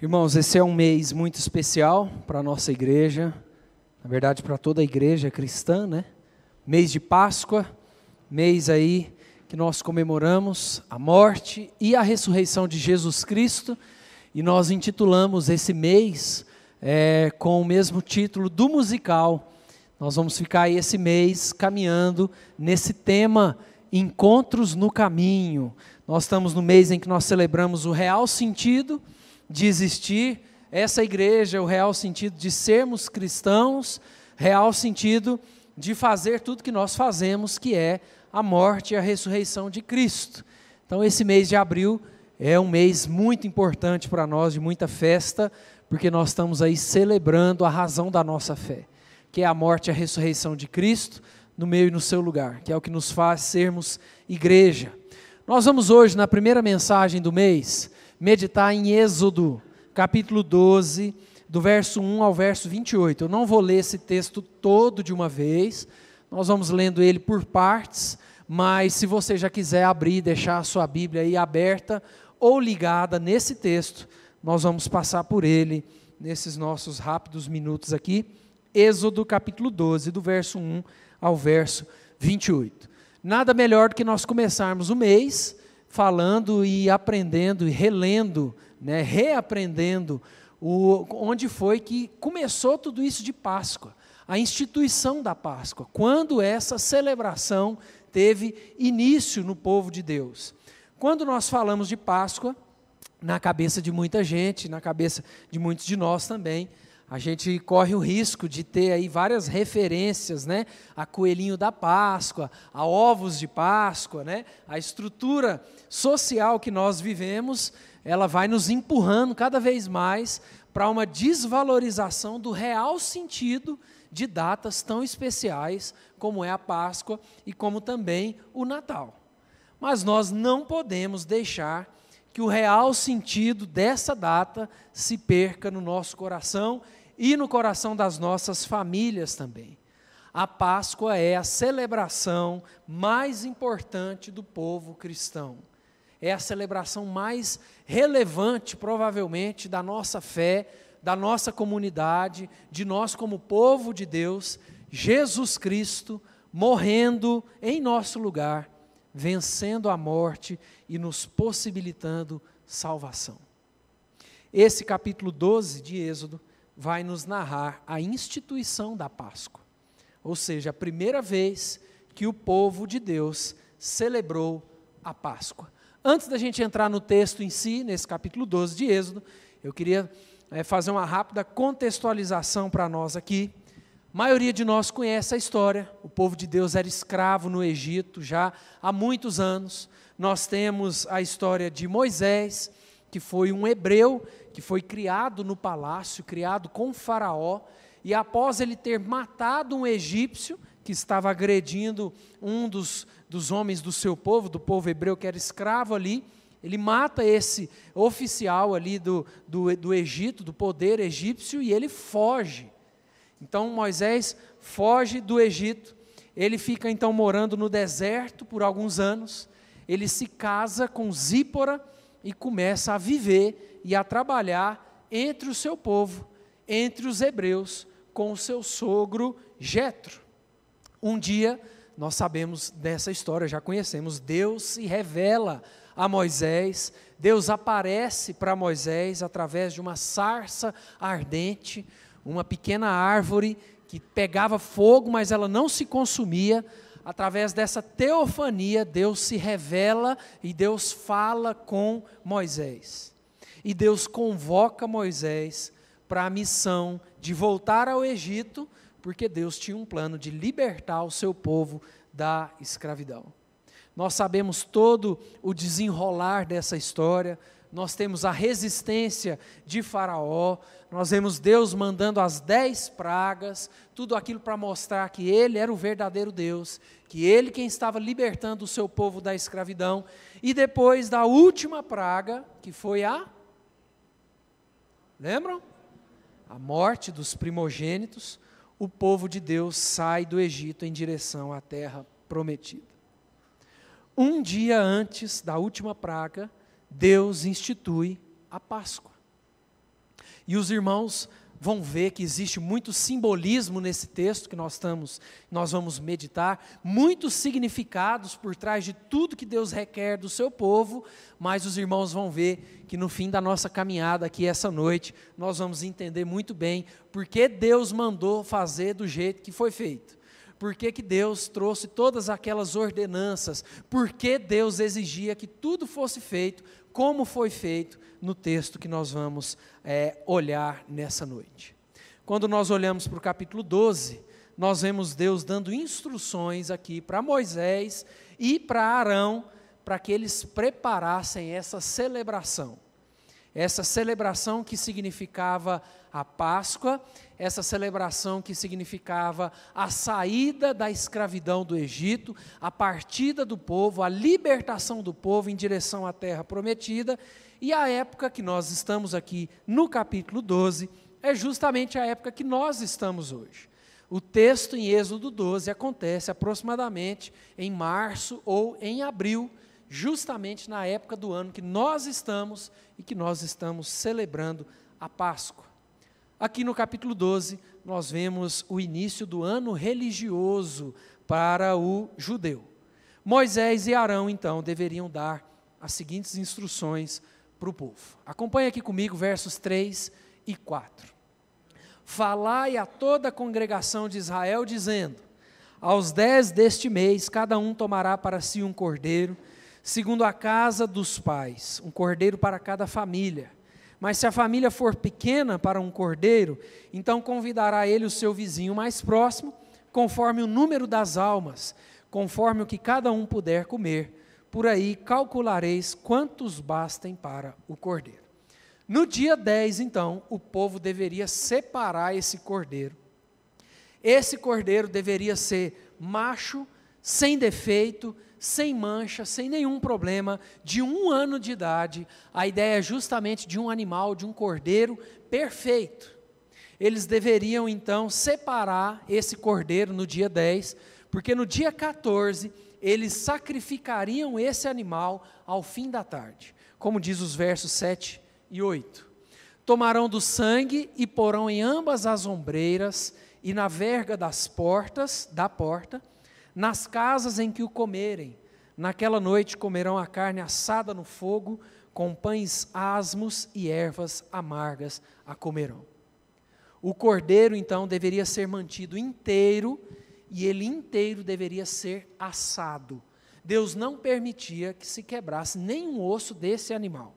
Irmãos, esse é um mês muito especial para a nossa igreja, na verdade para toda a igreja cristã, né? Mês de Páscoa, mês aí que nós comemoramos a morte e a ressurreição de Jesus Cristo, e nós intitulamos esse mês é, com o mesmo título do musical. Nós vamos ficar aí esse mês caminhando nesse tema Encontros no Caminho. Nós estamos no mês em que nós celebramos o real sentido de existir essa igreja, o real sentido de sermos cristãos, real sentido de fazer tudo que nós fazemos, que é a morte e a ressurreição de Cristo. Então, esse mês de abril é um mês muito importante para nós, de muita festa, porque nós estamos aí celebrando a razão da nossa fé, que é a morte e a ressurreição de Cristo no meio e no seu lugar, que é o que nos faz sermos igreja. Nós vamos hoje, na primeira mensagem do mês, meditar em Êxodo, capítulo 12, do verso 1 ao verso 28. Eu não vou ler esse texto todo de uma vez, nós vamos lendo ele por partes, mas se você já quiser abrir deixar a sua Bíblia aí aberta ou ligada nesse texto, nós vamos passar por ele nesses nossos rápidos minutos aqui. Êxodo capítulo 12, do verso 1 ao verso 28. Nada melhor do que nós começarmos o mês falando e aprendendo e relendo, né, reaprendendo o, onde foi que começou tudo isso de Páscoa, a instituição da Páscoa, quando essa celebração teve início no povo de Deus. Quando nós falamos de Páscoa, na cabeça de muita gente, na cabeça de muitos de nós também, a gente corre o risco de ter aí várias referências, né, a coelhinho da Páscoa, a ovos de Páscoa, né, a estrutura social que nós vivemos, ela vai nos empurrando cada vez mais para uma desvalorização do real sentido de datas tão especiais como é a Páscoa e como também o Natal. Mas nós não podemos deixar que o real sentido dessa data se perca no nosso coração e no coração das nossas famílias também. A Páscoa é a celebração mais importante do povo cristão. É a celebração mais relevante, provavelmente, da nossa fé, da nossa comunidade, de nós como povo de Deus, Jesus Cristo morrendo em nosso lugar, vencendo a morte e nos possibilitando salvação. Esse capítulo 12 de Êxodo vai nos narrar a instituição da Páscoa. Ou seja, a primeira vez que o povo de Deus celebrou a Páscoa. Antes da gente entrar no texto em si, nesse capítulo 12 de Êxodo, eu queria é, fazer uma rápida contextualização para nós aqui. A maioria de nós conhece a história. O povo de Deus era escravo no Egito já há muitos anos. Nós temos a história de Moisés, que foi um hebreu que foi criado no palácio, criado com Faraó, e após ele ter matado um egípcio que estava agredindo um dos, dos homens do seu povo, do povo hebreu que era escravo ali, ele mata esse oficial ali do, do, do Egito, do poder egípcio, e ele foge. Então Moisés foge do Egito, ele fica então morando no deserto por alguns anos, ele se casa com Zípora e começa a viver e a trabalhar entre o seu povo, entre os hebreus, com o seu sogro Jetro. Um dia, nós sabemos dessa história, já conhecemos, Deus se revela a Moisés, Deus aparece para Moisés através de uma sarça ardente, uma pequena árvore que pegava fogo, mas ela não se consumia. Através dessa teofania, Deus se revela e Deus fala com Moisés. E Deus convoca Moisés para a missão de voltar ao Egito, porque Deus tinha um plano de libertar o seu povo da escravidão. Nós sabemos todo o desenrolar dessa história, nós temos a resistência de Faraó, nós vemos Deus mandando as dez pragas, tudo aquilo para mostrar que Ele era o verdadeiro Deus, que Ele quem estava libertando o seu povo da escravidão, e depois da última praga, que foi a Lembram? A morte dos primogênitos, o povo de Deus sai do Egito em direção à terra prometida. Um dia antes da última praga, Deus institui a Páscoa. E os irmãos vão ver que existe muito simbolismo nesse texto que nós estamos, nós vamos meditar, muitos significados por trás de tudo que Deus requer do seu povo, mas os irmãos vão ver que no fim da nossa caminhada aqui essa noite, nós vamos entender muito bem por que Deus mandou fazer do jeito que foi feito. Por que, que Deus trouxe todas aquelas ordenanças? Por que Deus exigia que tudo fosse feito como foi feito no texto que nós vamos é, olhar nessa noite. Quando nós olhamos para o capítulo 12, nós vemos Deus dando instruções aqui para Moisés e para Arão, para que eles preparassem essa celebração. Essa celebração que significava a Páscoa, essa celebração que significava a saída da escravidão do Egito, a partida do povo, a libertação do povo em direção à terra prometida, e a época que nós estamos aqui no capítulo 12 é justamente a época que nós estamos hoje. O texto em Êxodo 12 acontece aproximadamente em março ou em abril, justamente na época do ano que nós estamos e que nós estamos celebrando a Páscoa. Aqui no capítulo 12, nós vemos o início do ano religioso para o judeu. Moisés e Arão, então, deveriam dar as seguintes instruções para o povo. Acompanhe aqui comigo versos 3 e 4. Falai a toda a congregação de Israel, dizendo: Aos dez deste mês, cada um tomará para si um cordeiro, segundo a casa dos pais, um cordeiro para cada família. Mas se a família for pequena para um cordeiro, então convidará ele o seu vizinho mais próximo, conforme o número das almas, conforme o que cada um puder comer por aí calculareis quantos bastem para o cordeiro. No dia 10, então, o povo deveria separar esse cordeiro. Esse cordeiro deveria ser macho, sem defeito, sem mancha, sem nenhum problema, de um ano de idade. A ideia é justamente de um animal, de um cordeiro perfeito. Eles deveriam então separar esse cordeiro no dia 10, porque no dia 14 eles sacrificariam esse animal ao fim da tarde, como diz os versos 7 e 8. Tomarão do sangue e porão em ambas as ombreiras e na verga das portas, da porta, nas casas em que o comerem. Naquela noite comerão a carne assada no fogo, com pães asmos e ervas amargas a comerão. O cordeiro, então, deveria ser mantido inteiro e ele inteiro deveria ser assado. Deus não permitia que se quebrasse nenhum osso desse animal.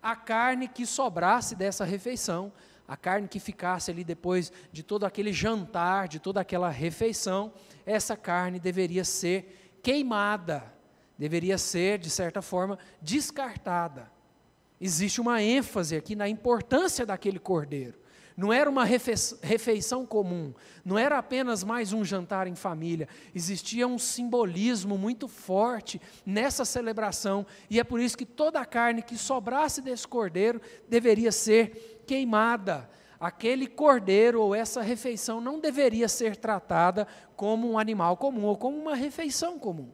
A carne que sobrasse dessa refeição, a carne que ficasse ali depois de todo aquele jantar, de toda aquela refeição, essa carne deveria ser queimada, deveria ser, de certa forma, descartada. Existe uma ênfase aqui na importância daquele cordeiro. Não era uma refeição comum, não era apenas mais um jantar em família, existia um simbolismo muito forte nessa celebração, e é por isso que toda a carne que sobrasse desse cordeiro deveria ser queimada. Aquele cordeiro ou essa refeição não deveria ser tratada como um animal comum ou como uma refeição comum.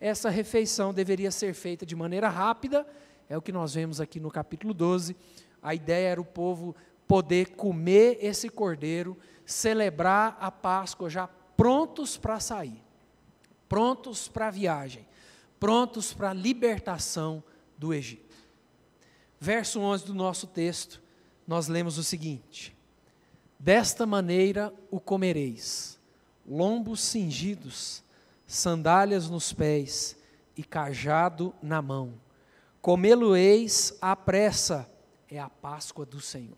Essa refeição deveria ser feita de maneira rápida, é o que nós vemos aqui no capítulo 12. A ideia era o povo poder comer esse cordeiro, celebrar a Páscoa já prontos para sair, prontos para a viagem, prontos para a libertação do Egito. Verso 11 do nosso texto, nós lemos o seguinte: Desta maneira o comereis, lombos cingidos, sandálias nos pés e cajado na mão. Comê-lo-eis à pressa, é a Páscoa do Senhor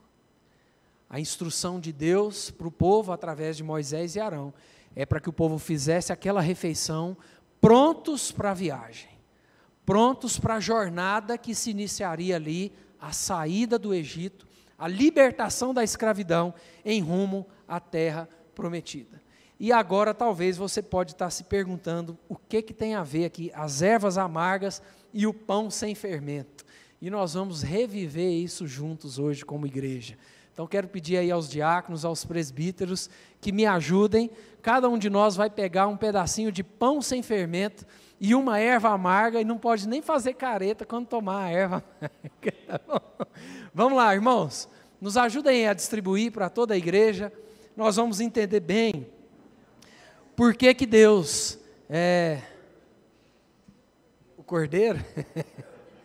a instrução de Deus para o povo através de Moisés e Arão é para que o povo fizesse aquela refeição prontos para a viagem, prontos para a jornada que se iniciaria ali, a saída do Egito, a libertação da escravidão em rumo à terra prometida. E agora talvez você pode estar se perguntando o que, que tem a ver aqui as ervas amargas e o pão sem fermento. E nós vamos reviver isso juntos hoje como igreja. Então quero pedir aí aos diáconos, aos presbíteros, que me ajudem. Cada um de nós vai pegar um pedacinho de pão sem fermento e uma erva amarga e não pode nem fazer careta quando tomar a erva amarga. Tá Vamos lá, irmãos. nos ajudem a distribuir para toda a igreja. Nós vamos entender bem por que, que Deus é o cordeiro.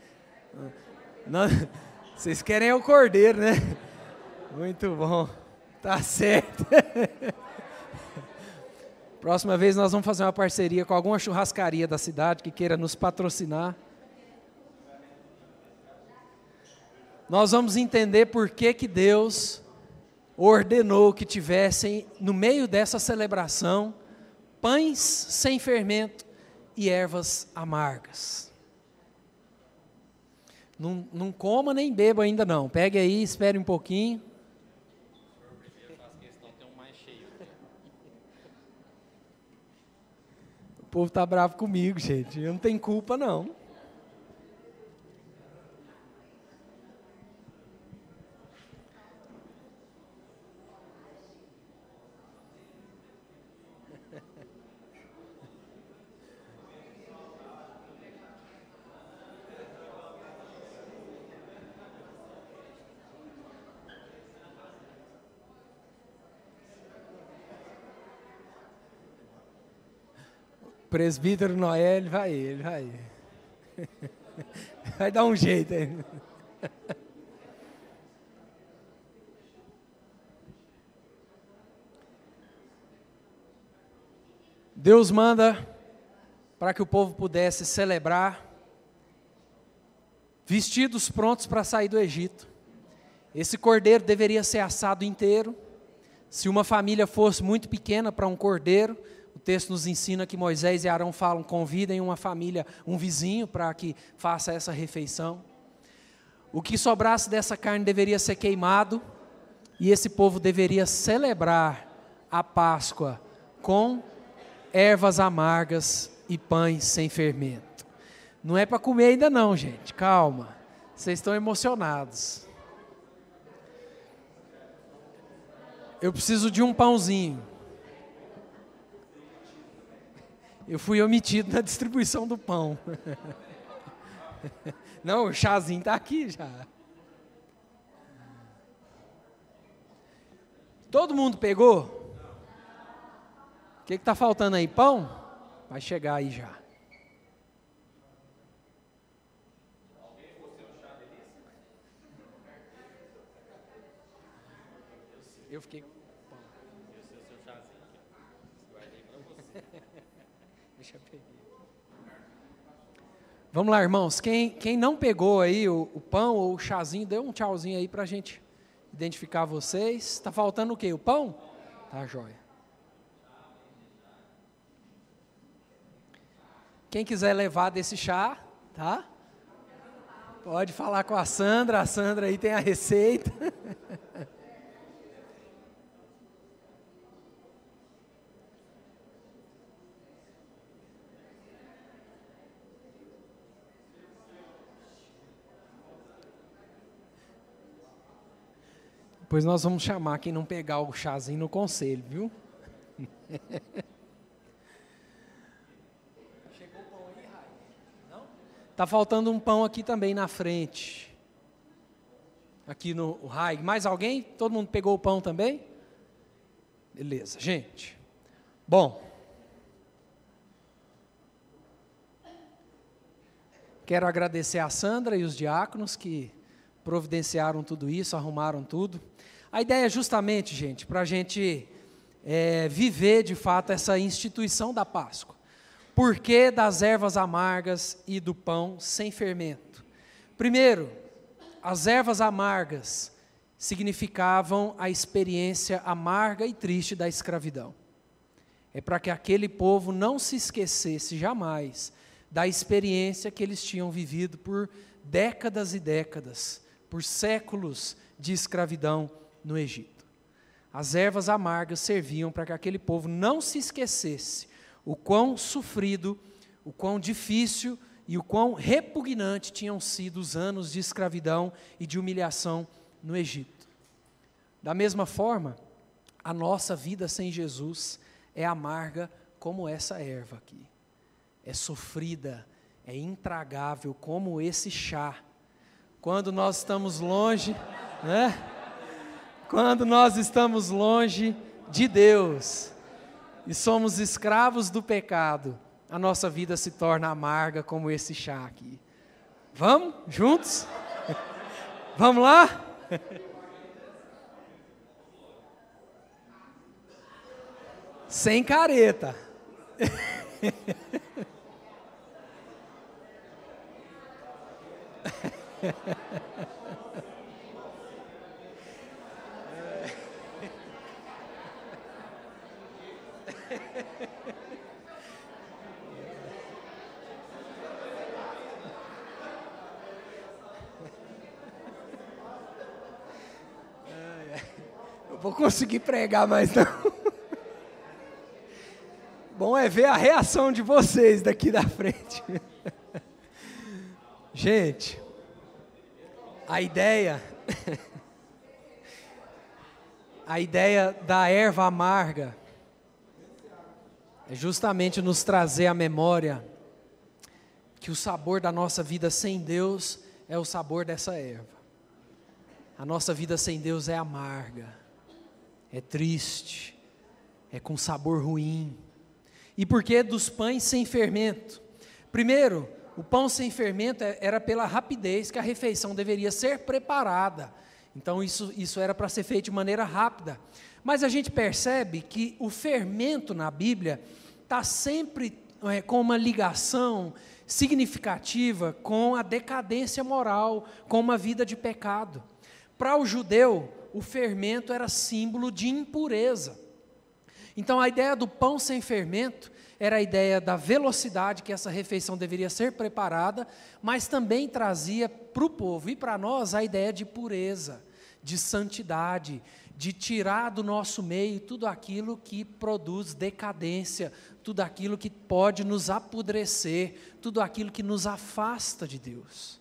Não, vocês querem o cordeiro, né? Muito bom. Tá certo. Próxima vez nós vamos fazer uma parceria com alguma churrascaria da cidade que queira nos patrocinar. Nós vamos entender por que, que Deus ordenou que tivessem, no meio dessa celebração, pães sem fermento e ervas amargas. Não, não coma nem beba ainda não. Pegue aí, espere um pouquinho. Povo está bravo comigo, gente. Eu não tenho culpa, não. Presbítero Noé, ele vai, ele vai. Vai dar um jeito aí. Deus manda para que o povo pudesse celebrar, vestidos prontos para sair do Egito. Esse cordeiro deveria ser assado inteiro. Se uma família fosse muito pequena para um cordeiro, texto nos ensina que Moisés e Arão falam: convidem uma família, um vizinho, para que faça essa refeição. O que sobrasse dessa carne deveria ser queimado, e esse povo deveria celebrar a Páscoa com ervas amargas e pães sem fermento. Não é para comer ainda não, gente. Calma. Vocês estão emocionados. Eu preciso de um pãozinho. Eu fui omitido na distribuição do pão. Não, o chazinho está aqui já. Todo mundo pegou? O que está faltando aí? Pão? Vai chegar aí já. Eu fiquei Vamos lá, irmãos. Quem, quem não pegou aí o, o pão ou o chazinho, dê um tchauzinho aí para a gente identificar vocês. Está faltando o quê? O pão? Tá, joia. Quem quiser levar desse chá, tá? Pode falar com a Sandra. A Sandra aí tem a receita. Depois nós vamos chamar quem não pegar o chazinho no conselho, viu? Chegou o pão aí, Rai? Não? Tá faltando um pão aqui também na frente. Aqui no Rai. Mais alguém? Todo mundo pegou o pão também? Beleza, gente. Bom. Quero agradecer a Sandra e os diáconos que providenciaram tudo isso, arrumaram tudo. A ideia é justamente, gente, para a gente é, viver de fato essa instituição da Páscoa. Por que das ervas amargas e do pão sem fermento? Primeiro, as ervas amargas significavam a experiência amarga e triste da escravidão. É para que aquele povo não se esquecesse jamais da experiência que eles tinham vivido por décadas e décadas, por séculos de escravidão no Egito. As ervas amargas serviam para que aquele povo não se esquecesse o quão sofrido, o quão difícil e o quão repugnante tinham sido os anos de escravidão e de humilhação no Egito. Da mesma forma, a nossa vida sem Jesus é amarga como essa erva aqui. É sofrida, é intragável como esse chá. Quando nós estamos longe, né? Quando nós estamos longe de Deus e somos escravos do pecado, a nossa vida se torna amarga como esse chá aqui. Vamos juntos? Vamos lá? Sem careta. Eu vou conseguir pregar mais não. Bom é ver a reação de vocês daqui da frente. Gente, a ideia a ideia da erva amarga é justamente nos trazer à memória que o sabor da nossa vida sem Deus é o sabor dessa erva. A nossa vida sem Deus é amarga, é triste, é com sabor ruim. E por que dos pães sem fermento? Primeiro, o pão sem fermento é, era pela rapidez que a refeição deveria ser preparada. Então, isso, isso era para ser feito de maneira rápida. Mas a gente percebe que o fermento na Bíblia está sempre é, com uma ligação significativa com a decadência moral, com uma vida de pecado. Para o judeu, o fermento era símbolo de impureza. Então, a ideia do pão sem fermento era a ideia da velocidade que essa refeição deveria ser preparada, mas também trazia para o povo e para nós a ideia de pureza, de santidade, de tirar do nosso meio tudo aquilo que produz decadência, tudo aquilo que pode nos apodrecer, tudo aquilo que nos afasta de Deus.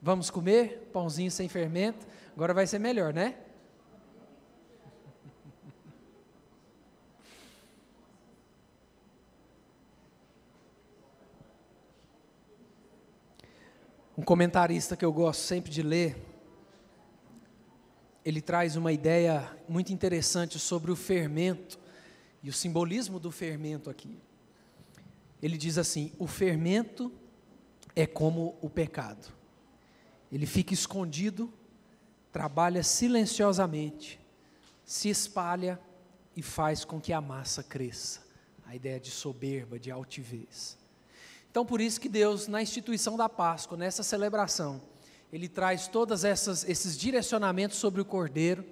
Vamos comer pãozinho sem fermento? Agora vai ser melhor, né? Um comentarista que eu gosto sempre de ler, ele traz uma ideia muito interessante sobre o fermento e o simbolismo do fermento aqui. Ele diz assim: o fermento é como o pecado. Ele fica escondido, trabalha silenciosamente, se espalha e faz com que a massa cresça. A ideia de soberba, de altivez. Então, por isso que Deus, na instituição da Páscoa, nessa celebração, Ele traz todos esses direcionamentos sobre o cordeiro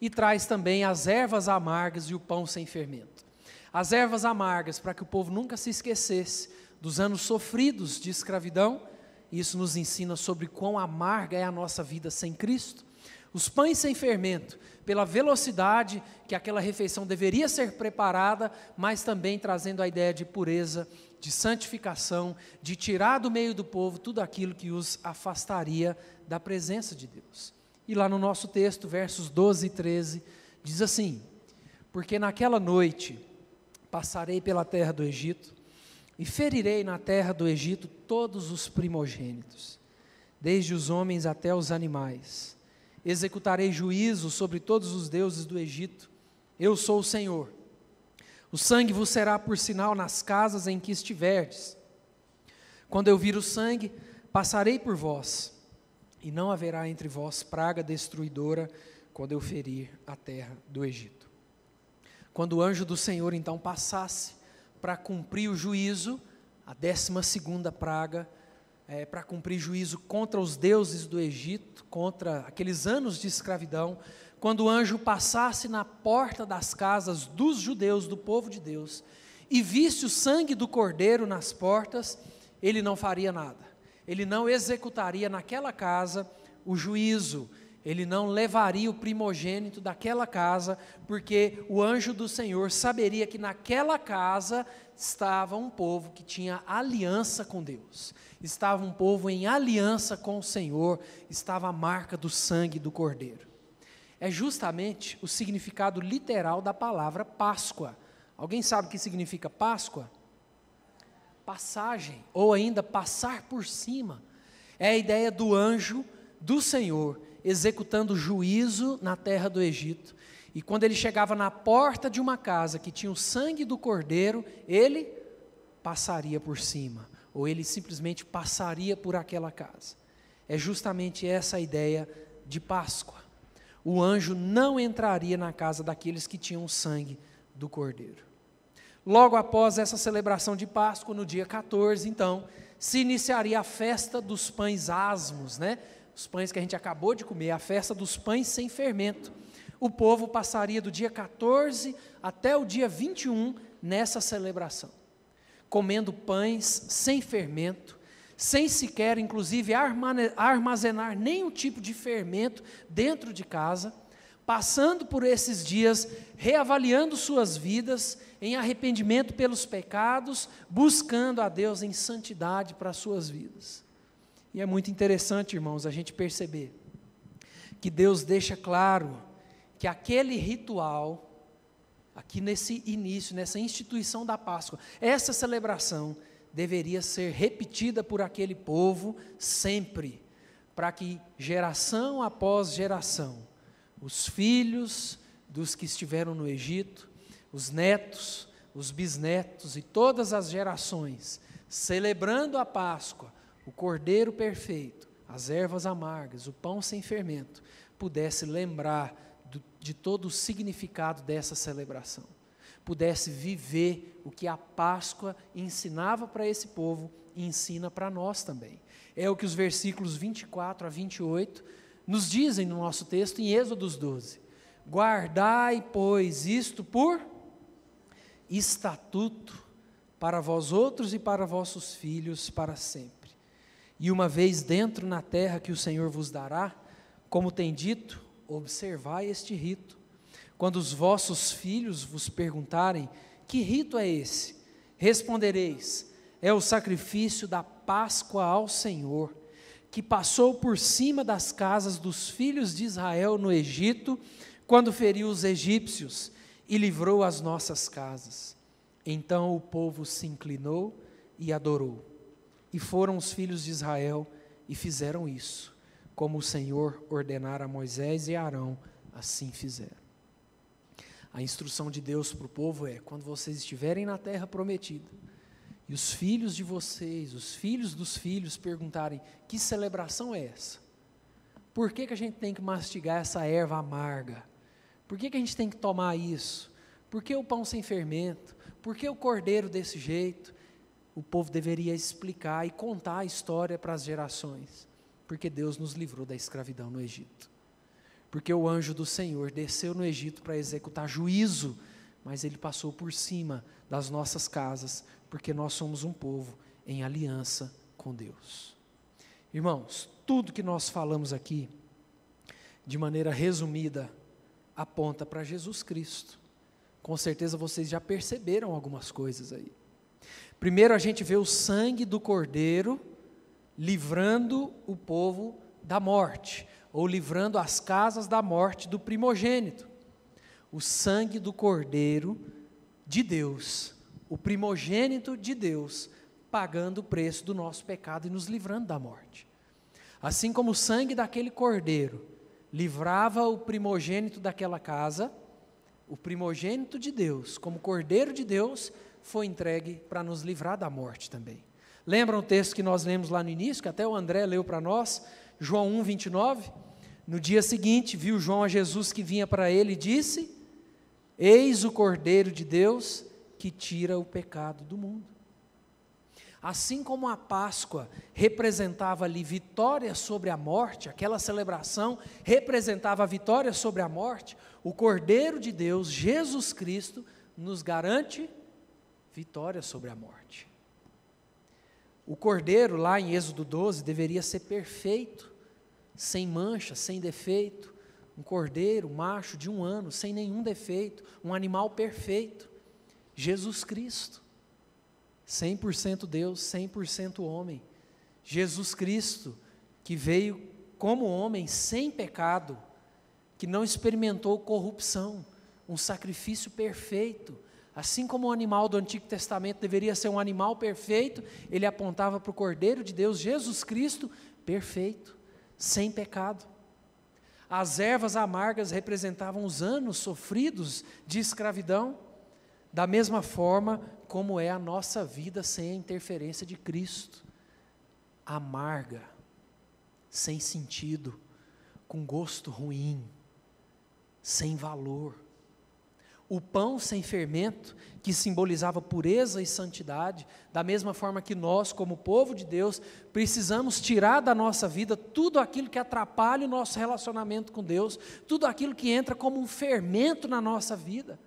e traz também as ervas amargas e o pão sem fermento. As ervas amargas, para que o povo nunca se esquecesse dos anos sofridos de escravidão, isso nos ensina sobre quão amarga é a nossa vida sem Cristo. Os pães sem fermento, pela velocidade que aquela refeição deveria ser preparada, mas também trazendo a ideia de pureza de santificação, de tirar do meio do povo tudo aquilo que os afastaria da presença de Deus. E lá no nosso texto, versos 12 e 13, diz assim: Porque naquela noite passarei pela terra do Egito e ferirei na terra do Egito todos os primogênitos, desde os homens até os animais. Executarei juízo sobre todos os deuses do Egito. Eu sou o Senhor o sangue vos será por sinal nas casas em que estiverdes. Quando eu vir o sangue, passarei por vós, e não haverá entre vós praga destruidora quando eu ferir a terra do Egito. Quando o anjo do Senhor então passasse para cumprir o juízo, a décima segunda praga, é, para cumprir juízo contra os deuses do Egito, contra aqueles anos de escravidão, quando o anjo passasse na porta das casas dos judeus, do povo de Deus, e visse o sangue do cordeiro nas portas, ele não faria nada. Ele não executaria naquela casa o juízo, ele não levaria o primogênito daquela casa, porque o anjo do Senhor saberia que naquela casa estava um povo que tinha aliança com Deus, estava um povo em aliança com o Senhor, estava a marca do sangue do cordeiro é justamente o significado literal da palavra Páscoa. Alguém sabe o que significa Páscoa? Passagem, ou ainda passar por cima. É a ideia do anjo do Senhor executando juízo na terra do Egito. E quando ele chegava na porta de uma casa que tinha o sangue do cordeiro, ele passaria por cima, ou ele simplesmente passaria por aquela casa. É justamente essa a ideia de Páscoa. O anjo não entraria na casa daqueles que tinham o sangue do cordeiro. Logo após essa celebração de Páscoa, no dia 14, então, se iniciaria a festa dos pães asmos, né? Os pães que a gente acabou de comer, a festa dos pães sem fermento. O povo passaria do dia 14 até o dia 21 nessa celebração, comendo pães sem fermento, sem sequer, inclusive, armazenar nenhum tipo de fermento dentro de casa, passando por esses dias, reavaliando suas vidas em arrependimento pelos pecados, buscando a Deus em santidade para as suas vidas. E é muito interessante, irmãos, a gente perceber que Deus deixa claro que aquele ritual, aqui nesse início, nessa instituição da Páscoa, essa celebração deveria ser repetida por aquele povo sempre, para que geração após geração, os filhos dos que estiveram no Egito, os netos, os bisnetos e todas as gerações, celebrando a Páscoa, o cordeiro perfeito, as ervas amargas, o pão sem fermento, pudesse lembrar do, de todo o significado dessa celebração, pudesse viver o que a Páscoa ensinava para esse povo e ensina para nós também. É o que os versículos 24 a 28 nos dizem no nosso texto em Êxodos 12. Guardai, pois, isto por estatuto para vós outros e para vossos filhos para sempre e uma vez dentro na terra que o Senhor vos dará, como tem dito, observai este rito. Quando os vossos filhos vos perguntarem: Que rito é esse? Respondereis: É o sacrifício da Páscoa ao Senhor, que passou por cima das casas dos filhos de Israel no Egito, quando feriu os egípcios e livrou as nossas casas. Então o povo se inclinou e adorou. E foram os filhos de Israel e fizeram isso, como o Senhor ordenara a Moisés e Arão, assim fizeram. A instrução de Deus para o povo é: quando vocês estiverem na terra prometida, e os filhos de vocês, os filhos dos filhos, perguntarem: que celebração é essa? Por que, que a gente tem que mastigar essa erva amarga? Por que, que a gente tem que tomar isso? Por que o pão sem fermento? Por que o cordeiro desse jeito? O povo deveria explicar e contar a história para as gerações, porque Deus nos livrou da escravidão no Egito. Porque o anjo do Senhor desceu no Egito para executar juízo, mas ele passou por cima das nossas casas, porque nós somos um povo em aliança com Deus. Irmãos, tudo que nós falamos aqui, de maneira resumida, aponta para Jesus Cristo. Com certeza vocês já perceberam algumas coisas aí. Primeiro a gente vê o sangue do cordeiro livrando o povo da morte, ou livrando as casas da morte do primogênito. O sangue do cordeiro de Deus, o primogênito de Deus, pagando o preço do nosso pecado e nos livrando da morte. Assim como o sangue daquele cordeiro livrava o primogênito daquela casa, o primogênito de Deus, como cordeiro de Deus, foi entregue para nos livrar da morte também. Lembram o texto que nós lemos lá no início, que até o André leu para nós, João 1, 29? No dia seguinte, viu João a Jesus que vinha para ele e disse: Eis o Cordeiro de Deus que tira o pecado do mundo. Assim como a Páscoa representava ali vitória sobre a morte, aquela celebração representava a vitória sobre a morte, o Cordeiro de Deus, Jesus Cristo, nos garante vitória sobre a morte. O cordeiro, lá em Êxodo 12, deveria ser perfeito, sem mancha, sem defeito. Um cordeiro, macho de um ano, sem nenhum defeito, um animal perfeito. Jesus Cristo, 100% Deus, 100% homem. Jesus Cristo, que veio como homem, sem pecado, que não experimentou corrupção, um sacrifício perfeito, Assim como o animal do Antigo Testamento deveria ser um animal perfeito, ele apontava para o Cordeiro de Deus, Jesus Cristo, perfeito, sem pecado. As ervas amargas representavam os anos sofridos de escravidão, da mesma forma como é a nossa vida sem a interferência de Cristo. Amarga, sem sentido, com gosto ruim, sem valor. O pão sem fermento, que simbolizava pureza e santidade, da mesma forma que nós, como povo de Deus, precisamos tirar da nossa vida tudo aquilo que atrapalha o nosso relacionamento com Deus, tudo aquilo que entra como um fermento na nossa vida.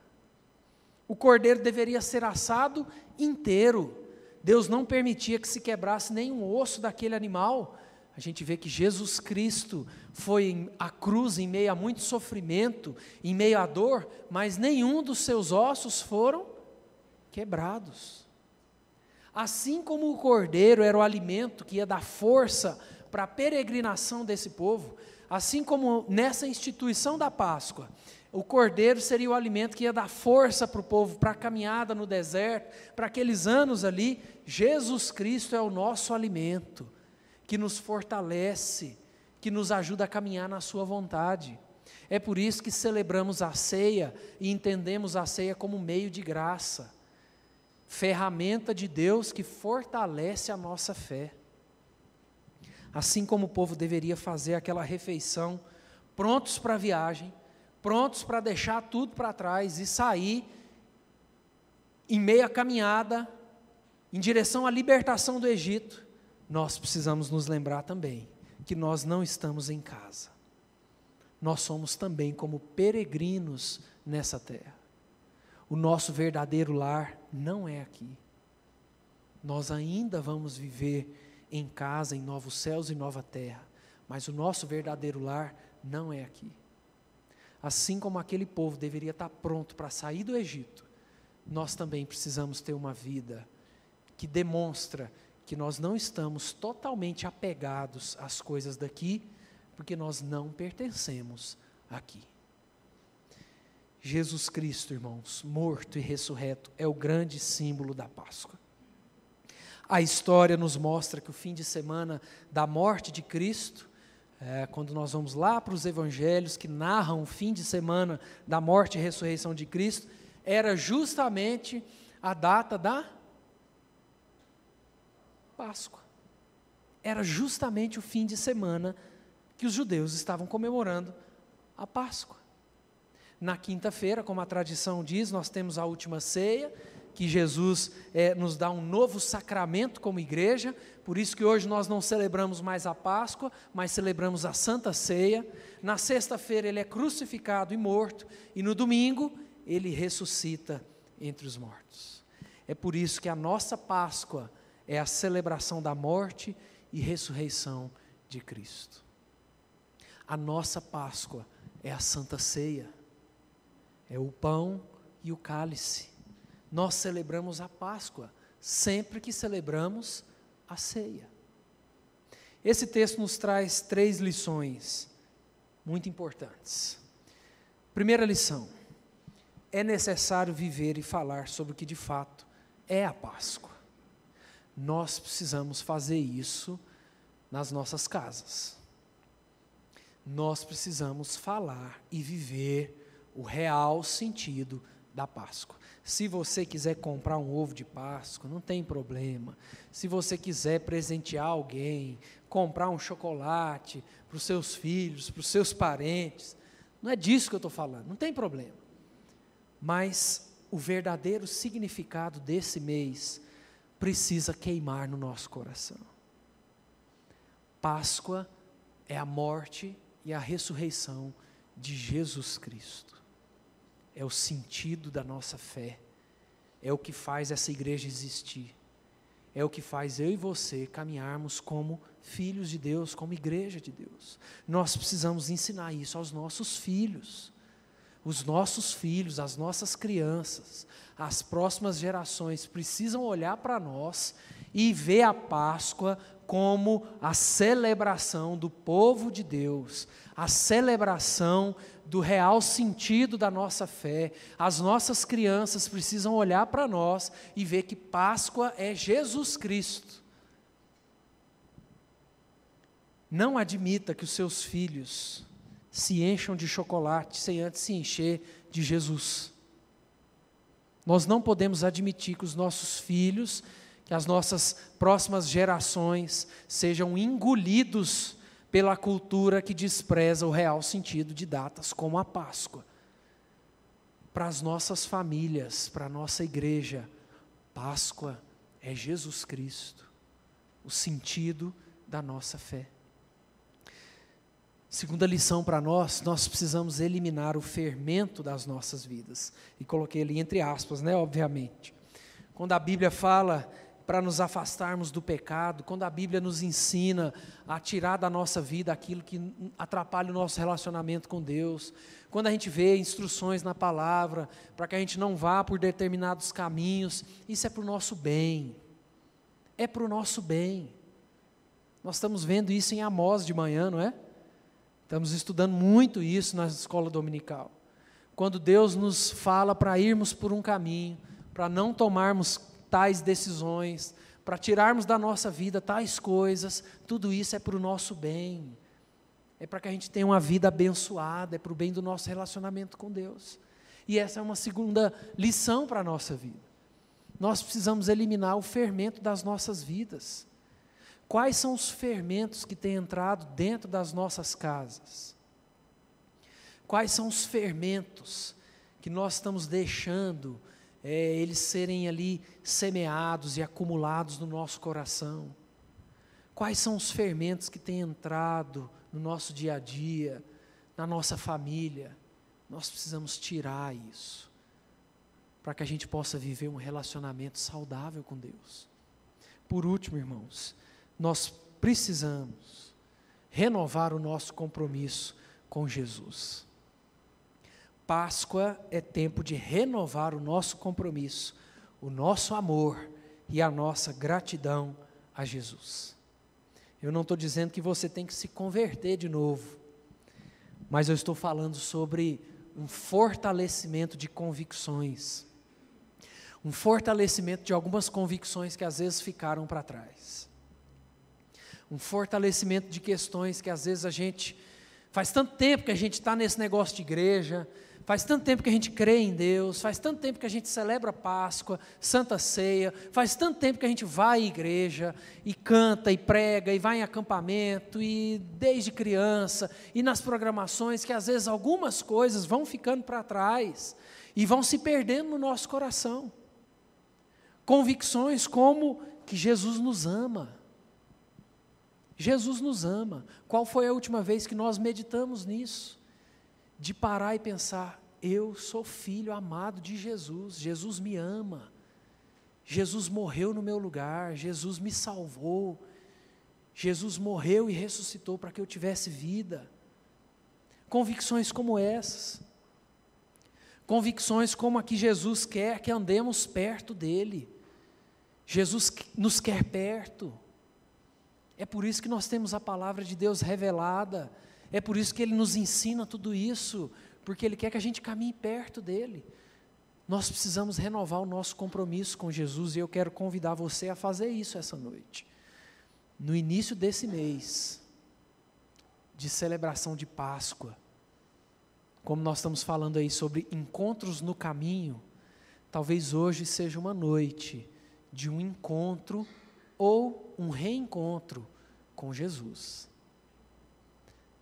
O cordeiro deveria ser assado inteiro. Deus não permitia que se quebrasse nenhum osso daquele animal, a gente vê que Jesus Cristo foi à cruz em meio a muito sofrimento, em meio à dor, mas nenhum dos seus ossos foram quebrados. Assim como o cordeiro era o alimento que ia dar força para a peregrinação desse povo, assim como nessa instituição da Páscoa, o cordeiro seria o alimento que ia dar força para o povo, para a caminhada no deserto, para aqueles anos ali, Jesus Cristo é o nosso alimento que nos fortalece, que nos ajuda a caminhar na Sua vontade. É por isso que celebramos a ceia e entendemos a ceia como meio de graça, ferramenta de Deus que fortalece a nossa fé. Assim como o povo deveria fazer aquela refeição, prontos para a viagem, prontos para deixar tudo para trás e sair em meia caminhada em direção à libertação do Egito, nós precisamos nos lembrar também que nós não estamos em casa. Nós somos também como peregrinos nessa terra. O nosso verdadeiro lar não é aqui. Nós ainda vamos viver em casa, em novos céus e nova terra, mas o nosso verdadeiro lar não é aqui. Assim como aquele povo deveria estar pronto para sair do Egito, nós também precisamos ter uma vida que demonstra que nós não estamos totalmente apegados às coisas daqui, porque nós não pertencemos aqui. Jesus Cristo, irmãos, morto e ressurreto, é o grande símbolo da Páscoa. A história nos mostra que o fim de semana da morte de Cristo, é, quando nós vamos lá para os evangelhos que narram o fim de semana da morte e ressurreição de Cristo, era justamente a data da Páscoa. Era justamente o fim de semana que os judeus estavam comemorando a Páscoa. Na quinta-feira, como a tradição diz, nós temos a última ceia, que Jesus é, nos dá um novo sacramento como igreja, por isso que hoje nós não celebramos mais a Páscoa, mas celebramos a Santa Ceia. Na sexta-feira ele é crucificado e morto, e no domingo ele ressuscita entre os mortos. É por isso que a nossa Páscoa é a celebração da morte e ressurreição de Cristo. A nossa Páscoa é a Santa Ceia, é o pão e o cálice. Nós celebramos a Páscoa sempre que celebramos a ceia. Esse texto nos traz três lições muito importantes. Primeira lição: é necessário viver e falar sobre o que de fato é a Páscoa nós precisamos fazer isso nas nossas casas. Nós precisamos falar e viver o real sentido da Páscoa. Se você quiser comprar um ovo de Páscoa, não tem problema. Se você quiser presentear alguém, comprar um chocolate para os seus filhos, para os seus parentes, não é disso que eu estou falando, não tem problema. Mas o verdadeiro significado desse mês precisa queimar no nosso coração. Páscoa é a morte e a ressurreição de Jesus Cristo. É o sentido da nossa fé. É o que faz essa igreja existir. É o que faz eu e você caminharmos como filhos de Deus, como igreja de Deus. Nós precisamos ensinar isso aos nossos filhos os nossos filhos, as nossas crianças, as próximas gerações precisam olhar para nós e ver a Páscoa como a celebração do povo de Deus, a celebração do real sentido da nossa fé. As nossas crianças precisam olhar para nós e ver que Páscoa é Jesus Cristo. Não admita que os seus filhos se encham de chocolate sem antes se encher de Jesus. Nós não podemos admitir que os nossos filhos, que as nossas próximas gerações sejam engolidos pela cultura que despreza o real sentido de datas como a Páscoa. Para as nossas famílias, para a nossa igreja, Páscoa é Jesus Cristo, o sentido da nossa fé. Segunda lição para nós, nós precisamos eliminar o fermento das nossas vidas. E coloquei ali entre aspas, né, obviamente. Quando a Bíblia fala para nos afastarmos do pecado, quando a Bíblia nos ensina a tirar da nossa vida aquilo que atrapalha o nosso relacionamento com Deus, quando a gente vê instruções na palavra para que a gente não vá por determinados caminhos, isso é para o nosso bem. É para o nosso bem. Nós estamos vendo isso em Amós de manhã, não é? Estamos estudando muito isso na escola dominical. Quando Deus nos fala para irmos por um caminho, para não tomarmos tais decisões, para tirarmos da nossa vida tais coisas, tudo isso é para o nosso bem. É para que a gente tenha uma vida abençoada, é para o bem do nosso relacionamento com Deus. E essa é uma segunda lição para a nossa vida. Nós precisamos eliminar o fermento das nossas vidas. Quais são os fermentos que têm entrado dentro das nossas casas? Quais são os fermentos que nós estamos deixando é, eles serem ali semeados e acumulados no nosso coração? Quais são os fermentos que têm entrado no nosso dia a dia, na nossa família? Nós precisamos tirar isso, para que a gente possa viver um relacionamento saudável com Deus. Por último, irmãos, nós precisamos renovar o nosso compromisso com Jesus. Páscoa é tempo de renovar o nosso compromisso, o nosso amor e a nossa gratidão a Jesus. Eu não estou dizendo que você tem que se converter de novo, mas eu estou falando sobre um fortalecimento de convicções, um fortalecimento de algumas convicções que às vezes ficaram para trás um fortalecimento de questões que às vezes a gente. Faz tanto tempo que a gente está nesse negócio de igreja, faz tanto tempo que a gente crê em Deus, faz tanto tempo que a gente celebra Páscoa, Santa Ceia, faz tanto tempo que a gente vai à igreja e canta e prega e vai em acampamento e desde criança e nas programações que às vezes algumas coisas vão ficando para trás e vão se perdendo no nosso coração. Convicções como que Jesus nos ama Jesus nos ama. Qual foi a última vez que nós meditamos nisso? De parar e pensar: eu sou filho amado de Jesus, Jesus me ama, Jesus morreu no meu lugar, Jesus me salvou, Jesus morreu e ressuscitou para que eu tivesse vida. Convicções como essas, convicções como a que Jesus quer que andemos perto dEle, Jesus nos quer perto. É por isso que nós temos a palavra de Deus revelada. É por isso que Ele nos ensina tudo isso, porque Ele quer que a gente caminhe perto dEle. Nós precisamos renovar o nosso compromisso com Jesus e eu quero convidar você a fazer isso essa noite. No início desse mês de celebração de Páscoa, como nós estamos falando aí sobre encontros no caminho, talvez hoje seja uma noite de um encontro ou um reencontro com Jesus.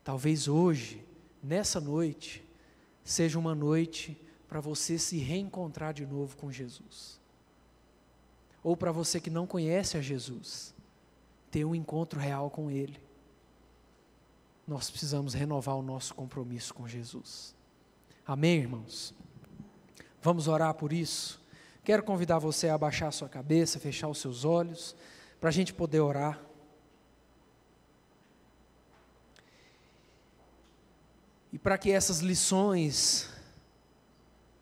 Talvez hoje, nessa noite, seja uma noite para você se reencontrar de novo com Jesus. Ou para você que não conhece a Jesus, ter um encontro real com Ele. Nós precisamos renovar o nosso compromisso com Jesus. Amém, irmãos? Vamos orar por isso? Quero convidar você a abaixar sua cabeça, fechar os seus olhos para a gente poder orar. E para que essas lições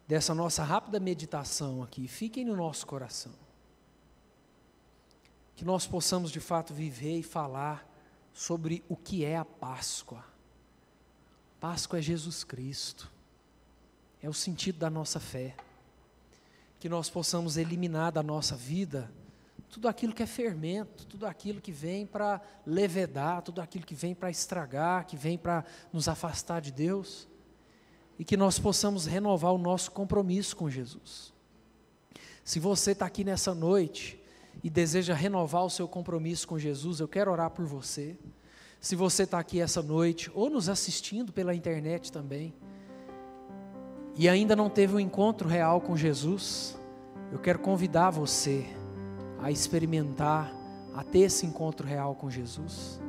dessa nossa rápida meditação aqui fiquem no nosso coração. Que nós possamos de fato viver e falar sobre o que é a Páscoa. Páscoa é Jesus Cristo. É o sentido da nossa fé. Que nós possamos eliminar da nossa vida tudo aquilo que é fermento, tudo aquilo que vem para levedar, tudo aquilo que vem para estragar, que vem para nos afastar de Deus, e que nós possamos renovar o nosso compromisso com Jesus. Se você está aqui nessa noite e deseja renovar o seu compromisso com Jesus, eu quero orar por você. Se você está aqui essa noite, ou nos assistindo pela internet também, e ainda não teve um encontro real com Jesus, eu quero convidar você a experimentar, a ter esse encontro real com Jesus.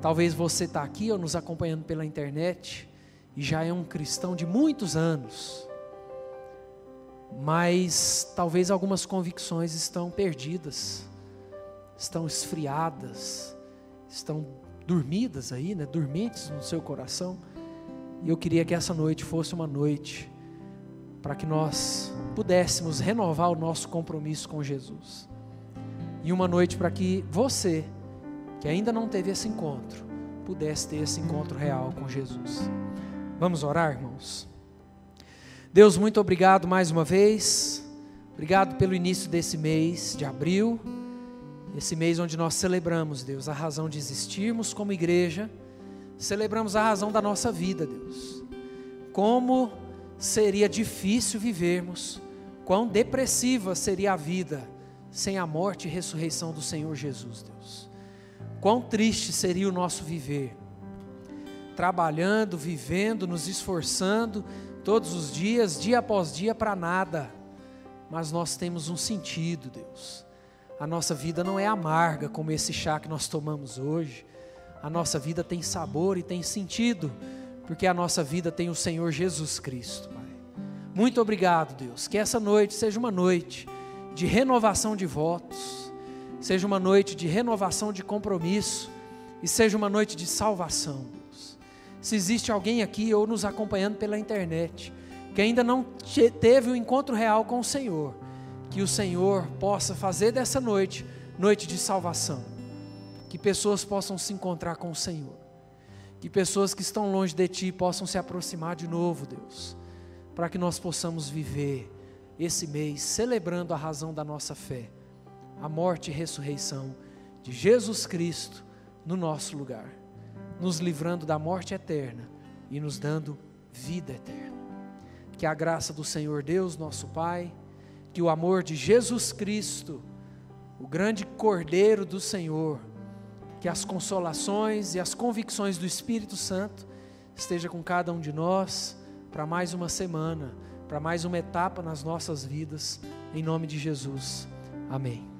Talvez você está aqui ou nos acompanhando pela internet e já é um cristão de muitos anos, mas talvez algumas convicções estão perdidas, estão esfriadas, estão dormidas aí, né, dormentes no seu coração. E eu queria que essa noite fosse uma noite para que nós pudéssemos renovar o nosso compromisso com Jesus e uma noite para que você, que ainda não teve esse encontro, pudesse ter esse encontro real com Jesus. Vamos orar, irmãos? Deus, muito obrigado mais uma vez. Obrigado pelo início desse mês de abril, esse mês onde nós celebramos, Deus, a razão de existirmos como igreja, celebramos a razão da nossa vida, Deus. Como seria difícil vivermos, quão depressiva seria a vida sem a morte e ressurreição do Senhor Jesus, Deus. Quão triste seria o nosso viver, trabalhando, vivendo, nos esforçando todos os dias, dia após dia, para nada, mas nós temos um sentido, Deus. A nossa vida não é amarga como esse chá que nós tomamos hoje, a nossa vida tem sabor e tem sentido, porque a nossa vida tem o Senhor Jesus Cristo, Pai. Muito obrigado, Deus, que essa noite seja uma noite de renovação de votos, seja uma noite de renovação de compromisso e seja uma noite de salvação. Se existe alguém aqui ou nos acompanhando pela internet que ainda não teve um encontro real com o Senhor, que o Senhor possa fazer dessa noite noite de salvação, que pessoas possam se encontrar com o Senhor, que pessoas que estão longe de Ti possam se aproximar de novo, Deus, para que nós possamos viver esse mês celebrando a razão da nossa fé, a morte e ressurreição de Jesus Cristo no nosso lugar, nos livrando da morte eterna e nos dando vida eterna. Que a graça do Senhor Deus, nosso Pai, que o amor de Jesus Cristo, o grande Cordeiro do Senhor, que as consolações e as convicções do Espírito Santo esteja com cada um de nós para mais uma semana para mais uma etapa nas nossas vidas, em nome de Jesus. Amém.